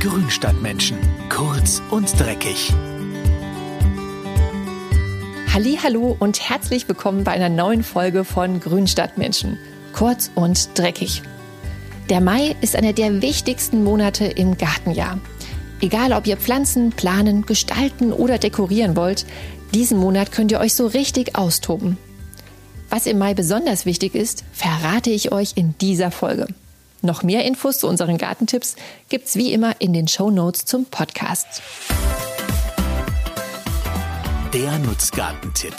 Grünstadtmenschen. Kurz und dreckig. Hallo und herzlich willkommen bei einer neuen Folge von Grünstadtmenschen. Kurz und dreckig. Der Mai ist einer der wichtigsten Monate im Gartenjahr. Egal, ob ihr Pflanzen planen, gestalten oder dekorieren wollt, diesen Monat könnt ihr euch so richtig austoben. Was im Mai besonders wichtig ist, verrate ich euch in dieser Folge. Noch mehr Infos zu unseren Gartentipps gibt's wie immer in den Show Notes zum Podcast. Der Nutzgartentipp.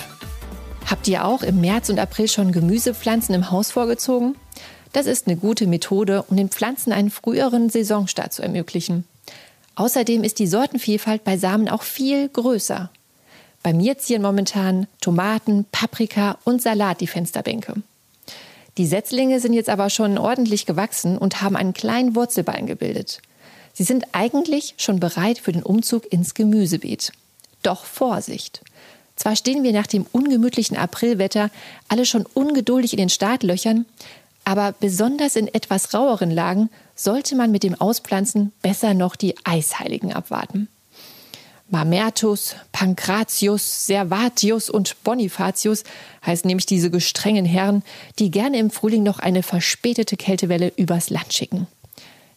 Habt ihr auch im März und April schon Gemüsepflanzen im Haus vorgezogen? Das ist eine gute Methode, um den Pflanzen einen früheren Saisonstart zu ermöglichen. Außerdem ist die Sortenvielfalt bei Samen auch viel größer. Bei mir ziehen momentan Tomaten, Paprika und Salat die Fensterbänke. Die Setzlinge sind jetzt aber schon ordentlich gewachsen und haben einen kleinen Wurzelbein gebildet. Sie sind eigentlich schon bereit für den Umzug ins Gemüsebeet. Doch Vorsicht! Zwar stehen wir nach dem ungemütlichen Aprilwetter alle schon ungeduldig in den Startlöchern, aber besonders in etwas raueren Lagen sollte man mit dem Auspflanzen besser noch die Eisheiligen abwarten. Mamertus, Pankratius, Servatius und Bonifatius heißen nämlich diese gestrengen Herren, die gerne im Frühling noch eine verspätete Kältewelle übers Land schicken.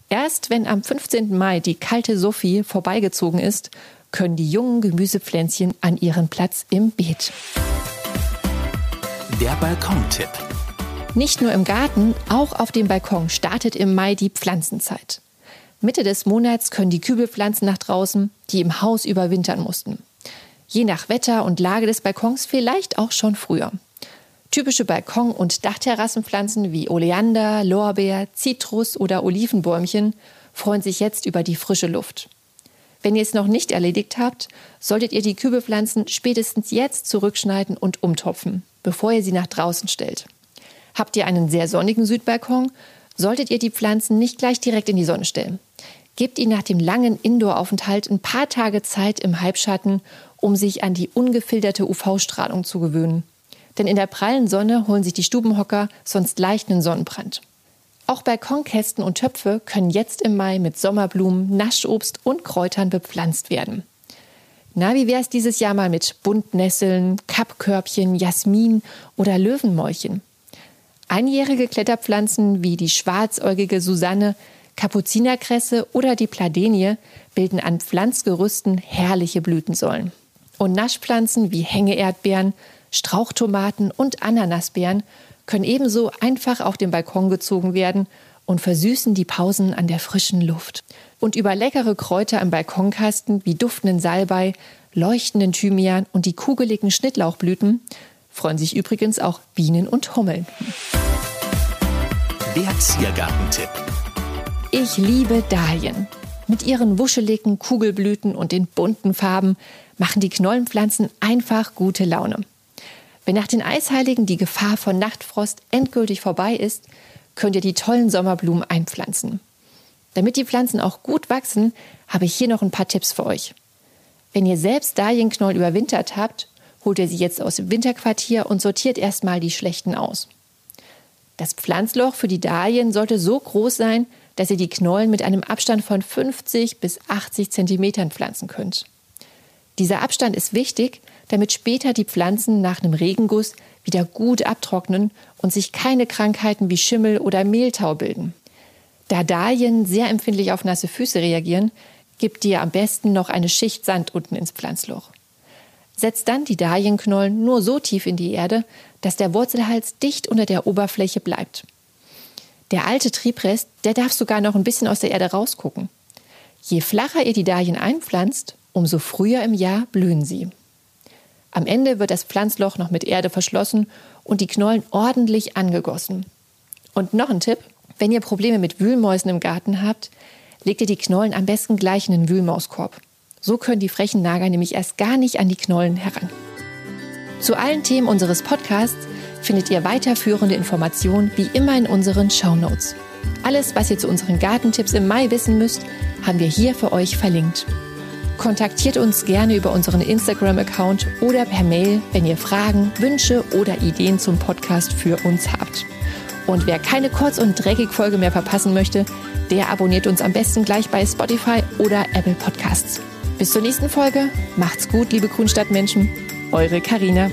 Erst wenn am 15. Mai die kalte Sophie vorbeigezogen ist, können die jungen Gemüsepflänzchen an ihren Platz im Beet. Der Balkontipp. Nicht nur im Garten, auch auf dem Balkon startet im Mai die Pflanzenzeit. Mitte des Monats können die Kübelpflanzen nach draußen, die im Haus überwintern mussten. Je nach Wetter und Lage des Balkons vielleicht auch schon früher. Typische Balkon- und Dachterrassenpflanzen wie Oleander, Lorbeer, Zitrus oder Olivenbäumchen freuen sich jetzt über die frische Luft. Wenn ihr es noch nicht erledigt habt, solltet ihr die Kübelpflanzen spätestens jetzt zurückschneiden und umtopfen, bevor ihr sie nach draußen stellt. Habt ihr einen sehr sonnigen Südbalkon, solltet ihr die Pflanzen nicht gleich direkt in die Sonne stellen. Gebt ihnen nach dem langen Indoor-Aufenthalt ein paar Tage Zeit im Halbschatten, um sich an die ungefilterte UV-Strahlung zu gewöhnen. Denn in der prallen Sonne holen sich die Stubenhocker sonst leicht einen Sonnenbrand. Auch Balkonkästen und Töpfe können jetzt im Mai mit Sommerblumen, Naschobst und Kräutern bepflanzt werden. Na, wie wäre es dieses Jahr mal mit Buntnesseln, Kappkörbchen, Jasmin oder Löwenmäulchen? Einjährige Kletterpflanzen wie die schwarzäugige Susanne Kapuzinerkresse oder die Pladenie bilden an Pflanzgerüsten herrliche Blütensäulen. Und Naschpflanzen wie Hängeerdbeeren, Strauchtomaten und Ananasbeeren können ebenso einfach auf den Balkon gezogen werden und versüßen die Pausen an der frischen Luft. Und über leckere Kräuter im Balkonkasten wie duftenden Salbei, leuchtenden Thymian und die kugeligen Schnittlauchblüten freuen sich übrigens auch Bienen und Hummeln. Der Ziergartentipp. Ich liebe Dahlien. Mit ihren wuscheligen Kugelblüten und den bunten Farben machen die Knollenpflanzen einfach gute Laune. Wenn nach den Eisheiligen die Gefahr von Nachtfrost endgültig vorbei ist, könnt ihr die tollen Sommerblumen einpflanzen. Damit die Pflanzen auch gut wachsen, habe ich hier noch ein paar Tipps für euch. Wenn ihr selbst Dahlienknollen überwintert habt, holt ihr sie jetzt aus dem Winterquartier und sortiert erstmal die schlechten aus. Das Pflanzloch für die Dahlien sollte so groß sein, dass ihr die Knollen mit einem Abstand von 50 bis 80 Zentimetern pflanzen könnt. Dieser Abstand ist wichtig, damit später die Pflanzen nach einem Regenguss wieder gut abtrocknen und sich keine Krankheiten wie Schimmel oder Mehltau bilden. Da Dahlien sehr empfindlich auf nasse Füße reagieren, gibt ihr am besten noch eine Schicht Sand unten ins Pflanzloch. Setzt dann die Dahlienknollen nur so tief in die Erde, dass der Wurzelhals dicht unter der Oberfläche bleibt. Der alte Triebrest, der darf sogar noch ein bisschen aus der Erde rausgucken. Je flacher ihr die Dahlien einpflanzt, umso früher im Jahr blühen sie. Am Ende wird das Pflanzloch noch mit Erde verschlossen und die Knollen ordentlich angegossen. Und noch ein Tipp, wenn ihr Probleme mit Wühlmäusen im Garten habt, legt ihr die Knollen am besten gleich in den Wühlmauskorb. So können die frechen Nager nämlich erst gar nicht an die Knollen heran. Zu allen Themen unseres Podcasts findet ihr weiterführende Informationen wie immer in unseren Show Notes. Alles, was ihr zu unseren Gartentipps im Mai wissen müsst, haben wir hier für euch verlinkt. Kontaktiert uns gerne über unseren Instagram-Account oder per Mail, wenn ihr Fragen, Wünsche oder Ideen zum Podcast für uns habt. Und wer keine Kurz- und Dreckig-Folge mehr verpassen möchte, der abonniert uns am besten gleich bei Spotify oder Apple Podcasts. Bis zur nächsten Folge. Macht's gut, liebe Grünstadtmenschen. Eure Karina.